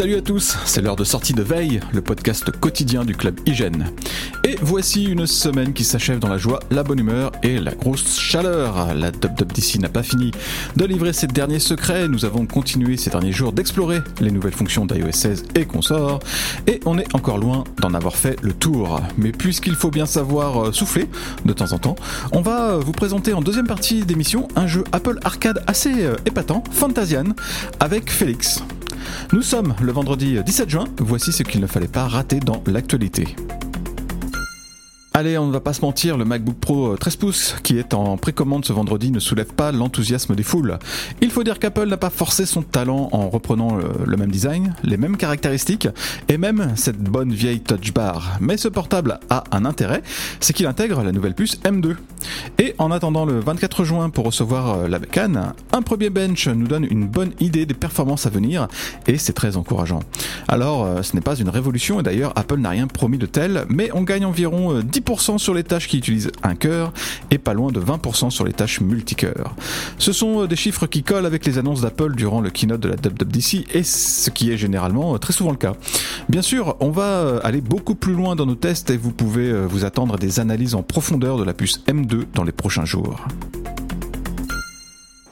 Salut à tous, c'est l'heure de sortie de Veille, le podcast quotidien du club Hygiène. Et voici une semaine qui s'achève dans la joie, la bonne humeur et la grosse chaleur. La WWDC n'a pas fini de livrer ses derniers secrets, nous avons continué ces derniers jours d'explorer les nouvelles fonctions d'iOS 16 et consorts, et on est encore loin d'en avoir fait le tour. Mais puisqu'il faut bien savoir euh, souffler de temps en temps, on va vous présenter en deuxième partie d'émission un jeu Apple Arcade assez euh, épatant, Fantasian, avec Félix. Nous sommes le vendredi 17 juin, voici ce qu'il ne fallait pas rater dans l'actualité. Allez, on ne va pas se mentir, le MacBook Pro 13 euh, pouces qui est en précommande ce vendredi ne soulève pas l'enthousiasme des foules. Il faut dire qu'Apple n'a pas forcé son talent en reprenant le, même design, les mêmes caractéristiques et même cette bonne vieille touch bar. Mais ce portable a un intérêt, c'est qu'il intègre la nouvelle puce M2. Et en attendant le 24 juin pour recevoir euh, la bécane, un premier bench nous donne une bonne idée des performances à venir et c'est très encourageant. Alors, euh, ce n'est pas une révolution et d'ailleurs Apple n'a rien promis de tel, mais on gagne environ 10 sur les tâches qui utilisent un cœur et pas loin de 20% sur les tâches multicœur. Ce sont euh, des chiffres qui collent avec les annonces d'Apple durant le keynote de la WWDC et ce qui est généralement euh, très souvent le cas. Bien sûr, on va euh, aller beaucoup plus loin dans nos tests et vous pouvez vous attendre à des analyses en profondeur de la puce M2 dans les prochains jours.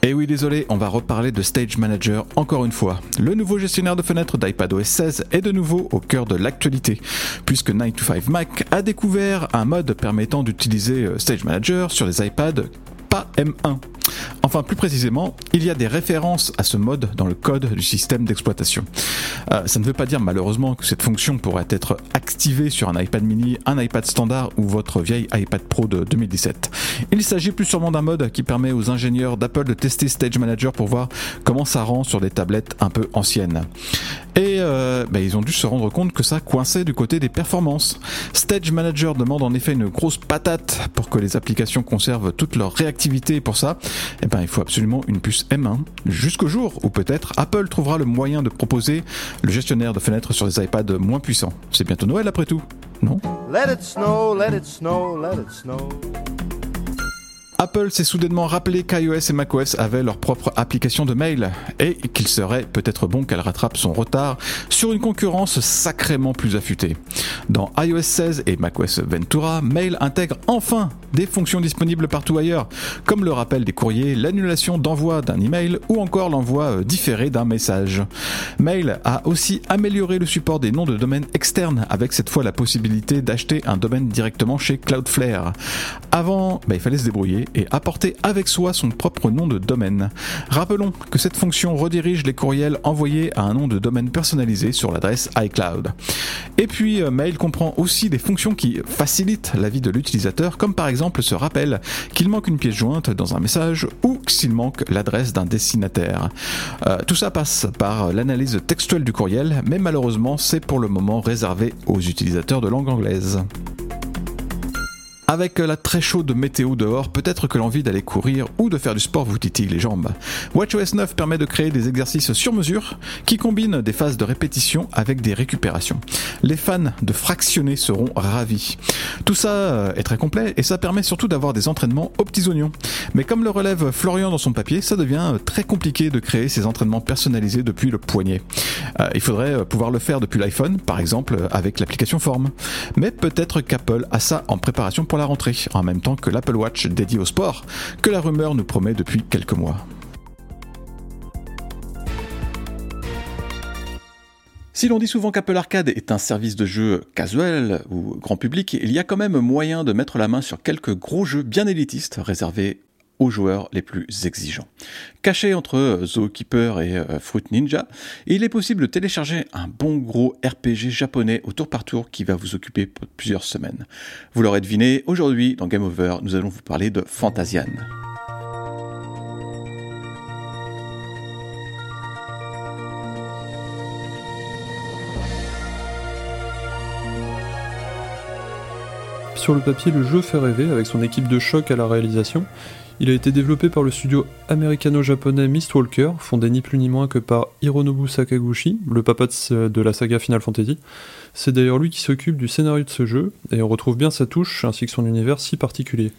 Et oui, désolé, on va reparler de Stage Manager encore une fois. Le nouveau gestionnaire de fenêtres d'iPadOS 16 est de nouveau au cœur de l'actualité, puisque 9 to 5 Mac a découvert un mode permettant d'utiliser euh, Stage Manager sur les iPads pas M1. Enfin, plus précisément, il y a des références à ce mode dans le code du système d'exploitation. Euh, ça ne veut pas dire malheureusement que cette fonction pourrait être activée sur un iPad mini, un iPad standard ou votre vieille iPad Pro de 2017. Il s'agit plus sûrement d'un mode qui permet aux ingénieurs d'Apple de tester Stage Manager pour voir comment ça rend sur des tablettes un peu anciennes. Et euh, bah, ils ont dû se rendre compte que ça coinçait du côté des performances. Stage Manager demande en effet une grosse patate pour que les applications conservent toute leur réactivité et pour ça, eh ben, il faut absolument une puce M1 jusqu'au jour où peut-être Apple trouvera le moyen de proposer le gestionnaire de fenêtres sur des iPads moins puissants. C'est bientôt Noël après tout, non? Apple s'est soudainement rappelé qu'iOS et macOS avaient leur propre application de mail et qu'il serait peut-être bon qu'elle rattrape son retard sur une concurrence sacrément plus affûtée. Dans iOS 16 et macOS Ventura, Mail intègre enfin des fonctions disponibles partout ailleurs, comme le rappel des courriers, l'annulation d'envoi d'un email ou encore l'envoi euh, différé d'un message. Mail a aussi amélioré le support des noms de domaine externes avec cette fois la possibilité d'acheter un domaine directement chez Cloudflare. Avant, bah, il fallait se débrouiller et apporter avec soi son propre nom de domaine. Rappelons que cette fonction redirige les courriels envoyés à un nom de domaine personnalisé sur l'adresse iCloud. Et puis euh, Mail comprend aussi des fonctions qui facilitent la vie de l'utilisateur, comme par exemple ce rappel qu'il manque une pièce jointe dans un message ou s'il manque l'adresse d'un destinataire. Euh, tout ça passe par l'analyse textuelle du courriel, mais malheureusement c'est pour le moment réservé aux utilisateurs de langue anglaise. Avec la très chaude météo dehors, peut-être que l'envie d'aller courir ou de faire du sport vous titille les jambes. WatchOS 9 permet de créer des exercices sur mesure qui combinent des phases de répétition avec des récupérations. Les fans de fractionner seront ravis. Tout ça euh, est très complet et ça permet surtout d'avoir des entraînements aux petits oignons. Mais comme le relève Florian dans son papier, ça devient très compliqué de créer ces entraînements personnalisés depuis le poignet. Euh, il faudrait euh, pouvoir le faire depuis l'iPhone, par exemple avec l'application Form. Mais peut-être qu'Apple a ça en préparation pour rentrée, en même temps que l'Apple Watch dédié au sport, que la rumeur nous promet depuis quelques mois. Si l'on dit souvent qu'Apple Arcade est un service de jeu casual ou grand public, il y a quand même moyen de mettre la main sur quelques gros jeux bien élitistes réservés aux joueurs les plus exigeants. Caché entre Zookeeper et euh, Fruit Ninja, il est possible de télécharger un bon gros RPG japonais au tour par tour qui va vous occuper plusieurs semaines. Vous l'aurez deviné, aujourd'hui dans Game Over, nous allons vous parler de Fantasian. Sur le papier, le jeu fait rêver avec son équipe de choc à la réalisation. Il a été développé par le studio américano-japonais Mistwalker, fondé ni plus ni moins que par Hironobu Sakaguchi, le papa de la saga Final Fantasy. C'est d'ailleurs lui qui s'occupe du scénario de ce jeu, et on retrouve bien sa touche ainsi que son univers si particulier.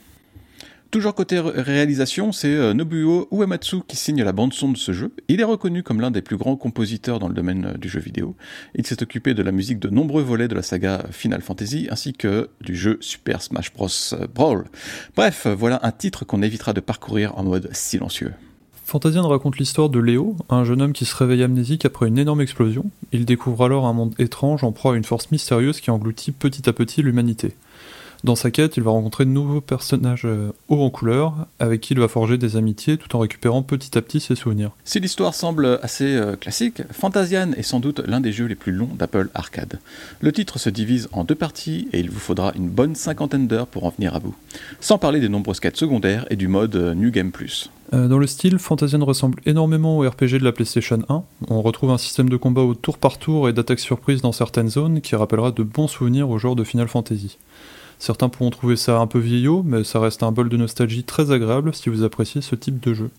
Toujours côté réalisation, c'est euh, Nobuo Uematsu qui signe la bande-son de ce jeu. Il est reconnu comme l'un des plus grands compositeurs dans le domaine euh, du jeu vidéo. Il s'est occupé de la musique de nombreux volets de la saga Final Fantasy ainsi que du jeu Super Smash Bros. Euh, Brawl. Bref, voilà un titre qu'on évitera de parcourir en mode silencieux. Fantasian raconte l'histoire de Léo, un jeune homme qui se réveille amnésique après une énorme explosion. Il découvre alors un monde étrange en proie à une force mystérieuse qui engloutit petit à petit l'humanité. Dans sa quête, il va rencontrer de nouveaux personnages euh, hauts en couleur, avec qui il va forger des amitiés tout en récupérant petit à petit ses souvenirs. Si l'histoire semble assez euh, classique, Fantasian est sans doute l'un des jeux les plus longs d'Apple Arcade. Le titre se divise en deux parties et il vous faudra une bonne cinquantaine d'heures pour en venir à bout. Sans parler des nombreuses quêtes secondaires et du mode euh, New Game Plus. dans le style, Fantasian ressemble énormément au RPG de la PlayStation 1. On retrouve un système de combat au tour par tour et d'attaque surprise dans certaines zones qui rappellera de bons souvenirs au genre de Final Fantasy. Certains pourront trouver ça un peu vieillot, mais ça reste un bol de nostalgie très agréable si vous appréciez ce type de jeu.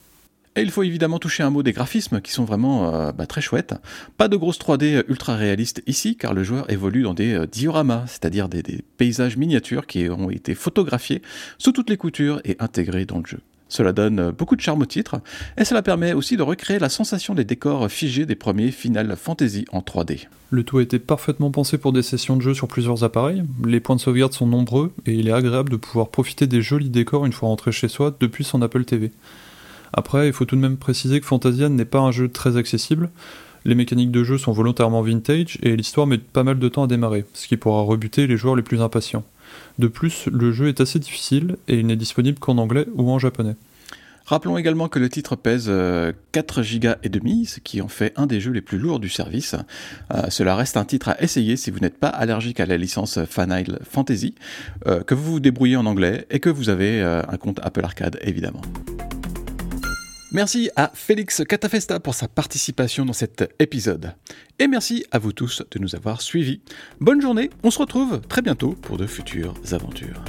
Et il faut évidemment toucher un mot des graphismes qui sont vraiment euh, bah, très chouettes. Pas de grosse 3D ultra réaliste ici, car le joueur évolue dans des euh, dioramas, c'est-à-dire des, paysages miniatures qui ont été photographiés sous toutes les coutures et intégrés dans le jeu. Cela donne beaucoup de charme au titre, et cela permet aussi de recréer la sensation des décors figés des premiers Final Fantasy en 3D. Le tout a été parfaitement pensé pour des sessions de jeu sur plusieurs appareils, les points de sauvegarde sont nombreux, et il est agréable de pouvoir profiter des jolis décors une fois rentré chez soi depuis son Apple TV. Après, il faut tout de même préciser que Fantasian n'est pas un jeu très accessible, les mécaniques de jeu sont volontairement vintage, et l'histoire met pas mal de temps à démarrer, ce qui pourra rebuter les joueurs les plus impatients. De plus, le jeu est assez difficile et il n'est disponible qu'en anglais ou en japonais. Rappelons également que le titre pèse 4 Go et demi, ce qui en fait un des jeux les plus lourds du service. Euh, cela reste un titre à essayer si vous n'êtes pas allergique à la licence Final Fantasy, euh, que vous vous débrouillez en anglais et que vous avez euh, un compte Apple Arcade évidemment. Merci à Félix Catafesta pour sa participation dans cet épisode. Et merci à vous tous de nous avoir suivis. Bonne journée, on se retrouve très bientôt pour de futures aventures.